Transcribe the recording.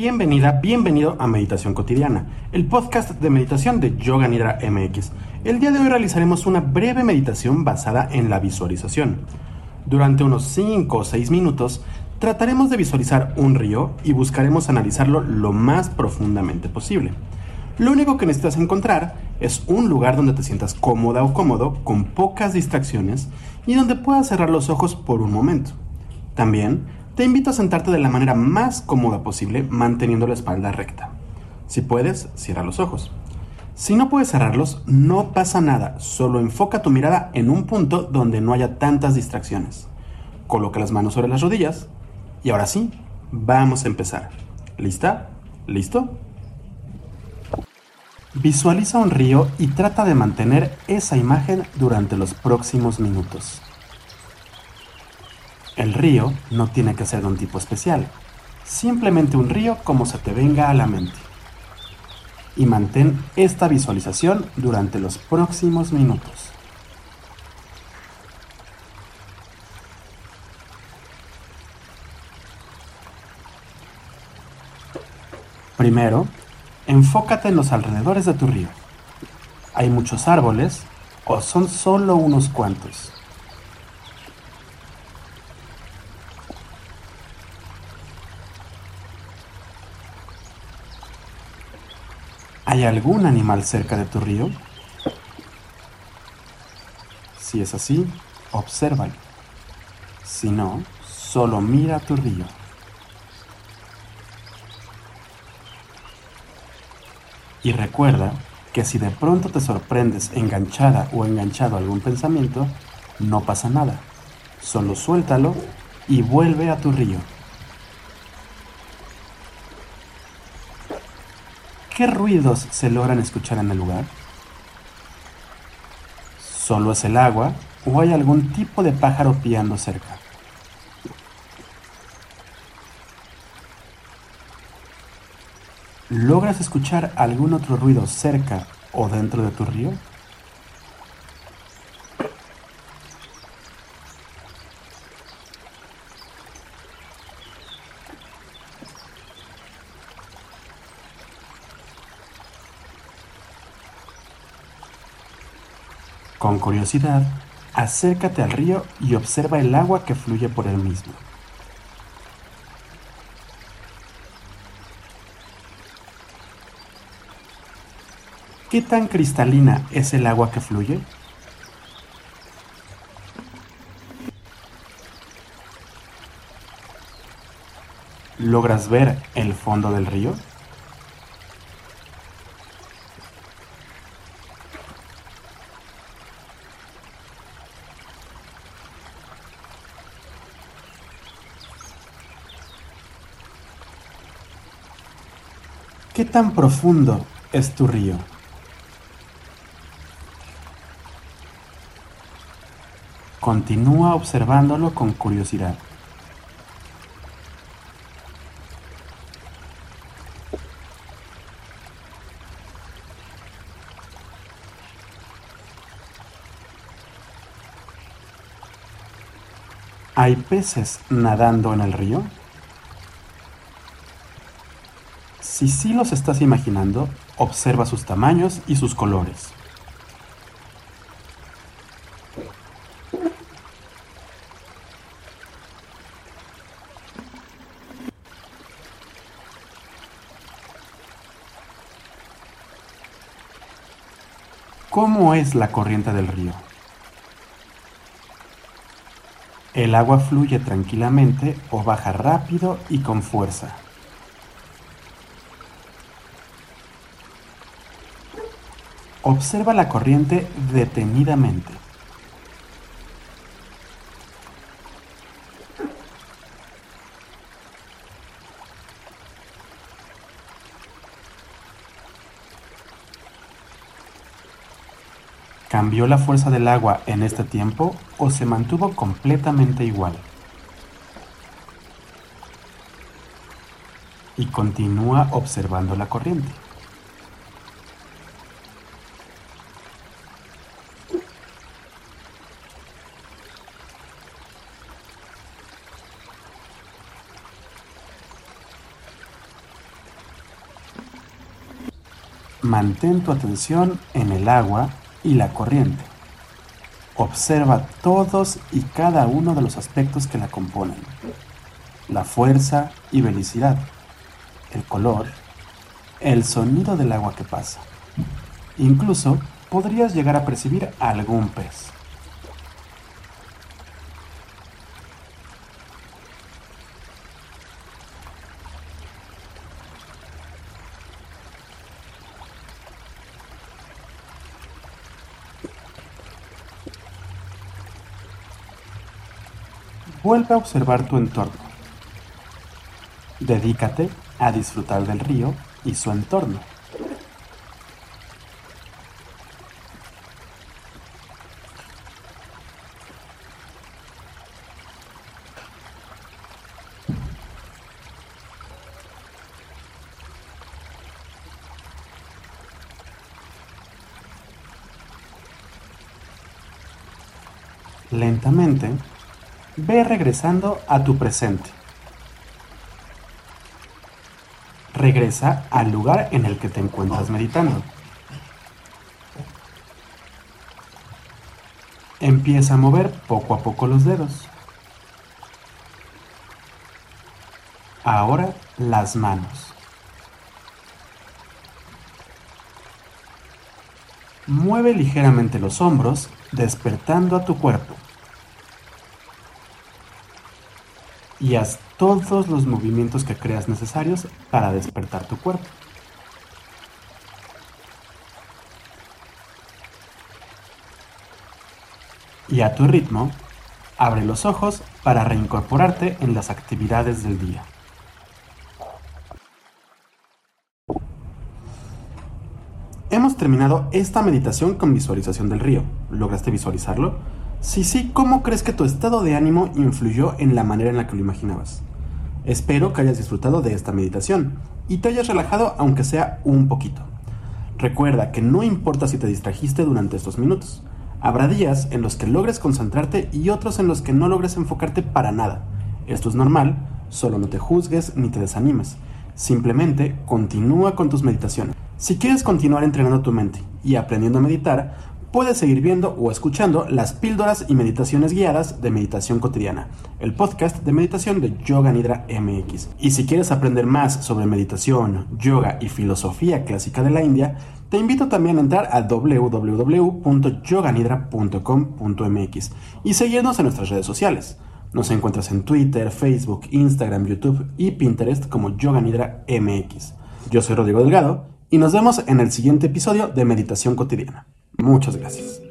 Bienvenida, bienvenido a Meditación Cotidiana, el podcast de meditación de Yoga Nidra MX. El día de hoy realizaremos una breve meditación basada en la visualización. Durante unos 5 o 6 minutos trataremos de visualizar un río y buscaremos analizarlo lo más profundamente posible. Lo único que necesitas encontrar es un lugar donde te sientas cómoda o cómodo, con pocas distracciones y donde puedas cerrar los ojos por un momento. También te invito a sentarte de la manera más cómoda posible manteniendo la espalda recta. Si puedes, cierra los ojos. Si no puedes cerrarlos, no pasa nada, solo enfoca tu mirada en un punto donde no haya tantas distracciones. Coloca las manos sobre las rodillas y ahora sí, vamos a empezar. ¿Lista? ¿Listo? Visualiza un río y trata de mantener esa imagen durante los próximos minutos. El río no tiene que ser de un tipo especial, simplemente un río como se te venga a la mente. Y mantén esta visualización durante los próximos minutos. Primero, Enfócate en los alrededores de tu río. ¿Hay muchos árboles o son solo unos cuantos? ¿Hay algún animal cerca de tu río? Si es así, obsérvalo. Si no, solo mira tu río. Y recuerda que si de pronto te sorprendes enganchada o enganchado a algún pensamiento, no pasa nada. Solo suéltalo y vuelve a tu río. ¿Qué ruidos se logran escuchar en el lugar? ¿Solo es el agua o hay algún tipo de pájaro piando cerca? ¿Logras escuchar algún otro ruido cerca o dentro de tu río? Con curiosidad, acércate al río y observa el agua que fluye por él mismo. ¿Qué tan cristalina es el agua que fluye? ¿Logras ver el fondo del río? ¿Qué tan profundo es tu río? Continúa observándolo con curiosidad. ¿Hay peces nadando en el río? Si sí los estás imaginando, observa sus tamaños y sus colores. ¿Cómo es la corriente del río? El agua fluye tranquilamente o baja rápido y con fuerza. Observa la corriente detenidamente. ¿Cambió la fuerza del agua en este tiempo o se mantuvo completamente igual? Y continúa observando la corriente. Mantén tu atención en el agua y la corriente. Observa todos y cada uno de los aspectos que la componen. La fuerza y velocidad, el color, el sonido del agua que pasa. Incluso podrías llegar a percibir algún pez. Vuelve a observar tu entorno. Dedícate a disfrutar del río y su entorno. Lentamente, ve regresando a tu presente. Regresa al lugar en el que te encuentras meditando. Empieza a mover poco a poco los dedos. Ahora las manos. Mueve ligeramente los hombros, despertando a tu cuerpo. Y haz todos los movimientos que creas necesarios para despertar tu cuerpo. Y a tu ritmo, abre los ojos para reincorporarte en las actividades del día. Hemos terminado esta meditación con visualización del río. ¿Lograste visualizarlo? Si sí, ¿cómo crees que tu estado de ánimo influyó en la manera en la que lo imaginabas? Espero que hayas disfrutado de esta meditación y te hayas relajado aunque sea un poquito. Recuerda que no importa si te distrajiste durante estos minutos. Habrá días en los que logres concentrarte y otros en los que no logres enfocarte para nada. Esto es normal, solo no te juzgues ni te desanimes. Simplemente continúa con tus meditaciones. Si quieres continuar entrenando tu mente y aprendiendo a meditar, puedes seguir viendo o escuchando las píldoras y meditaciones guiadas de meditación cotidiana, el podcast de meditación de Yoga Nidra MX. Y si quieres aprender más sobre meditación, yoga y filosofía clásica de la India, te invito también a entrar a www.yoganidra.com.mx y seguirnos en nuestras redes sociales. Nos encuentras en Twitter, Facebook, Instagram, YouTube y Pinterest como Yoga Nidra MX. Yo soy Rodrigo Delgado y nos vemos en el siguiente episodio de Meditación Cotidiana. Muchas gracias.